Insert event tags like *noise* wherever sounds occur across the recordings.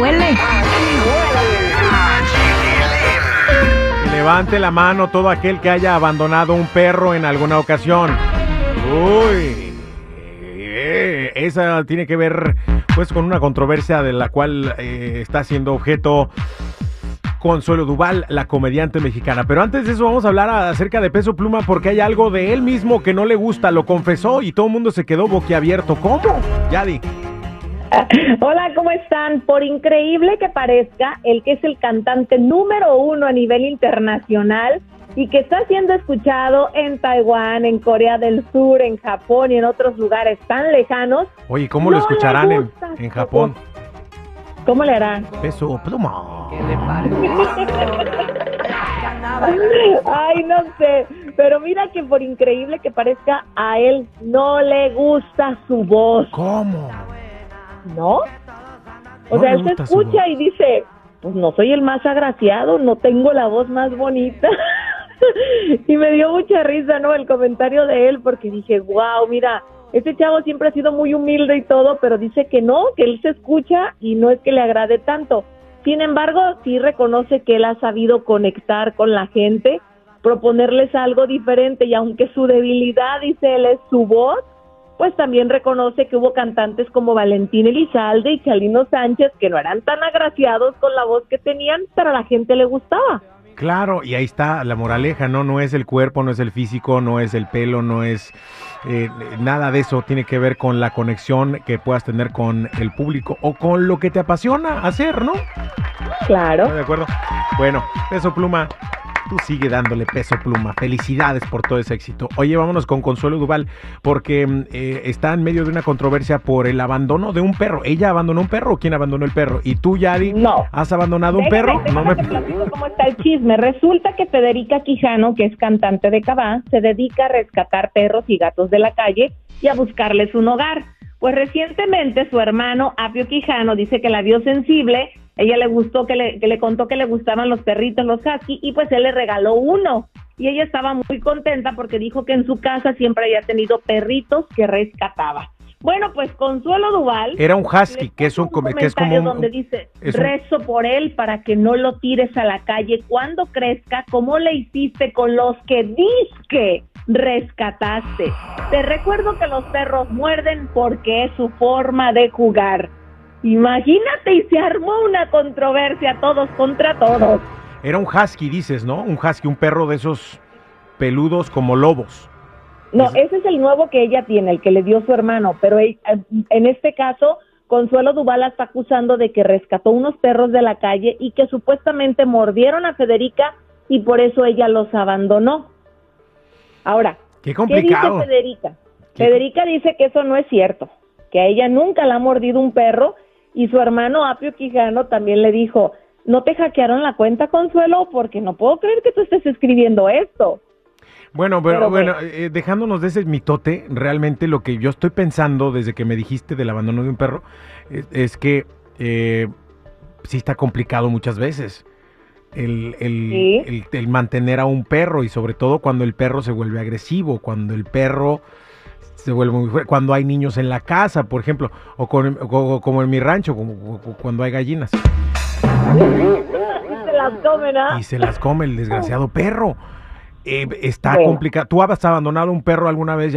huele. Levante la mano todo aquel que haya abandonado un perro en alguna ocasión. Uy, eh, esa tiene que ver pues con una controversia de la cual eh, está siendo objeto Consuelo Duval, la comediante mexicana. Pero antes de eso vamos a hablar acerca de Peso Pluma porque hay algo de él mismo que no le gusta, lo confesó y todo el mundo se quedó boquiabierto. ¿Cómo? Yadi. *laughs* Hola, ¿cómo están? Por increíble que parezca, el que es el cantante número uno a nivel internacional y que está siendo escuchado en Taiwán, en Corea del Sur, en Japón y en otros lugares tan lejanos. Oye, ¿cómo lo no escucharán en, en Japón? ¿Cómo le harán? Peso Pluma. *laughs* Ay, no sé, pero mira que por increíble que parezca, a él no le gusta su voz, ¿Cómo? ¿No? O No sea, su escucha voz. y dice, pues no soy el más agraciado, no tengo la voz más bonita. *laughs* y me dio mucha risa, ¿no? El comentario de él, porque dije, wow, mira, este chavo siempre ha sido muy humilde y todo, pero dice que no, que él se escucha y no es que le agrade tanto. Sin embargo, sí reconoce que él ha sabido conectar con la gente, proponerles algo diferente y aunque su debilidad, dice él, es su voz, pues también reconoce que hubo cantantes como Valentín Elizalde y Chalino Sánchez que no eran tan agraciados con la voz que tenían, pero a la gente le gustaba. Claro, y ahí está la moraleja, ¿no? No es el cuerpo, no es el físico, no es el pelo, no es eh, nada de eso. Tiene que ver con la conexión que puedas tener con el público o con lo que te apasiona hacer, ¿no? Claro. ¿Estás de acuerdo? Bueno, peso pluma. Tú sigue dándole peso pluma. Felicidades por todo ese éxito. Oye, vámonos con Consuelo Duval, porque mm, eh, está en medio de una controversia por el abandono de un perro. ¿Ella abandonó un perro o quién abandonó el perro? ¿Y tú, Yadi, No. has abandonado un perro? No me... platico cómo está el chisme. Resulta que Federica Quijano, que es cantante de Cabá, se dedica a rescatar perros y gatos de la calle y a buscarles un hogar. Pues recientemente su hermano Apio Quijano dice que la vio sensible, ella le gustó, que le, que le contó que le gustaban los perritos, los husky, y pues él le regaló uno. Y ella estaba muy contenta porque dijo que en su casa siempre había tenido perritos que rescataba. Bueno, pues Consuelo Duval Era un husky, que es un, que es como un, donde dice un- rezo por él para que no lo tires a la calle cuando crezca como le hiciste con los que disque rescataste te recuerdo que los perros muerden porque es su forma de jugar imagínate y se armó una controversia todos contra todos Era un husky, dices, ¿no? Un husky, un perro de esos peludos como lobos. No, Es- ese es el nuevo que ella tiene, el que le dio su hermano, pero ell- en este caso, Consuelo Duval la está acusando de que rescató unos perros de la calle y que supuestamente mordieron a Federica y por eso ella los abandonó. Ahora, Qué ¿qué complicado. dice Federica? Qué- Federica dice que eso no es cierto, que a ella nunca la ha mordido un perro y su hermano Apio Quijano también le dijo, ¿no te hackearon la cuenta, Consuelo? Porque no puedo creer que tú estés escribiendo esto. Bueno, pero, Pero bueno, eh, dejándonos de ese mitote, realmente lo que yo estoy pensando desde que me dijiste del abandono de un perro es, es que eh, sí está complicado muchas veces el, el- Sí. el- el mantener a un perro y sobre todo cuando el perro se vuelve agresivo, cuando el perro se vuelve muy fuerte, cuando hay niños en la casa, por ejemplo, o, con- o- como en mi rancho, como, cuando hay gallinas Y se las comen, ¿ah? y se las come el desgraciado perro. Eh, está complicado. ¿Tú has abandonado un perro alguna vez?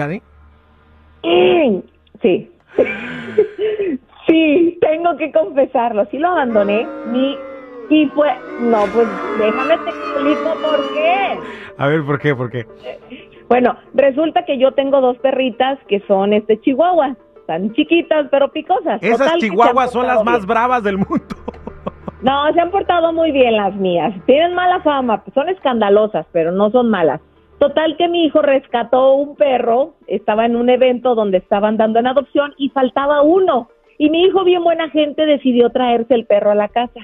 Mm, Sí. *laughs* Sí, tengo que confesarlo. Sí lo abandoné. Mi, y fue. No, pues déjame te explico por qué. A ver, ¿por qué? ¿Por qué? Bueno, resulta que yo tengo dos perritas que son este chihuahuas. Están chiquitas pero picosas. Esas Total chihuahuas son las más bravas del mundo. No, se han portado muy bien las mías. Tienen mala fama, son escandalosas, pero no son malas. Total que mi hijo rescató un perro, estaba en un evento donde estaban dando en adopción y faltaba uno. Y mi hijo, bien buena gente, decidió traerse el perro a la casa.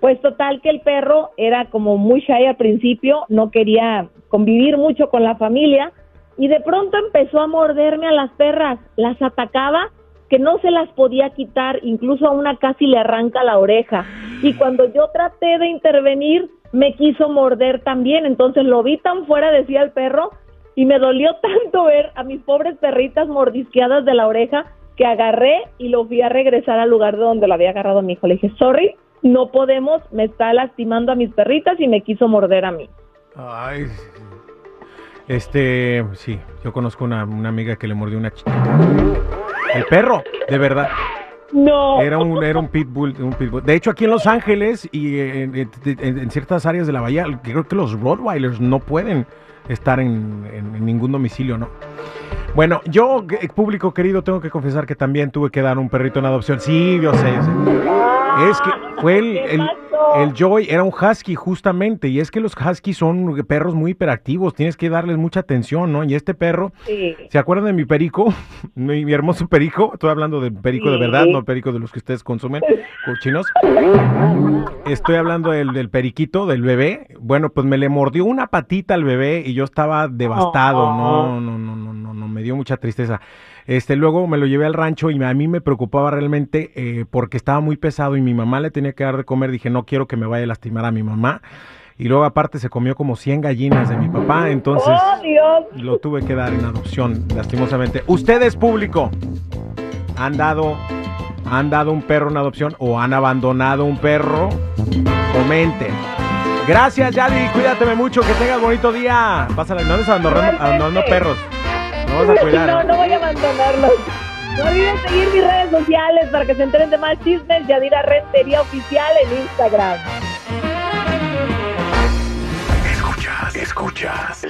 Pues total que el perro era como muy shy al principio, no quería convivir mucho con la familia y de pronto empezó a morderme a las perras, las atacaba que no se las podía quitar, incluso a una casi le arranca la oreja. Y cuando yo traté de intervenir, me quiso morder también, entonces lo vi tan fuera, decía el perro, y me dolió *laughs* tanto ver a mis pobres perritas mordisqueadas de la oreja que agarré y lo fui a regresar al lugar de donde lo había agarrado mi hijo. Le dije, sorry, no podemos, me está lastimando a mis perritas y me quiso morder a mí. Ay, este, sí, yo conozco una, una amiga que le mordió una chica. El perro, de verdad. No. Era un, era un pitbull, un pitbull. De hecho, aquí en Los Ángeles y en, en- en ciertas áreas de la bahía, creo que los Rottweilers no pueden estar en, en- en ningún domicilio, ¿no? Bueno, yo, eh, público querido, tengo que confesar que también tuve que dar un perrito en adopción. Sí, yo sé, yo sé. Es que *laughs* fue el, ¿Qué el, Joy, era un husky justamente, y es que los huskies son perros muy hiperactivos, tienes que darles mucha atención, ¿no? Y este perro, Sí. ¿se acuerdan de mi perico? *laughs* Mi, mi hermoso perico, estoy hablando del perico de verdad, no el perico de los que ustedes consumen, cochinos. Estoy hablando del, del periquito, del bebé. Bueno, pues me le mordió una patita al bebé y yo estaba devastado, Oh. no, no, no, no, no, no, me dio mucha tristeza. Este, luego me lo llevé al rancho y a mí me preocupaba realmente eh, porque estaba muy pesado y mi mamá le tenía que dar de comer. Dije, no quiero que me vaya a lastimar a mi mamá. Y luego aparte se comió como 100 gallinas de mi papá, entonces Oh, lo tuve que dar en adopción, lastimosamente. Ustedes, público, han dado, han dado un perro en adopción o han abandonado un perro. Comenten. Gracias, Yadi. Cuídateme mucho. Que tengas bonito día. Pásala. No andes abandonando, abandonando perros. *laughs* No vas a cuidar. No, no voy a abandonarlos. No olviden seguir mis redes sociales para que se enteren de más chismes. Yadira Rentería Oficial en Instagram. Escuchas, escuchas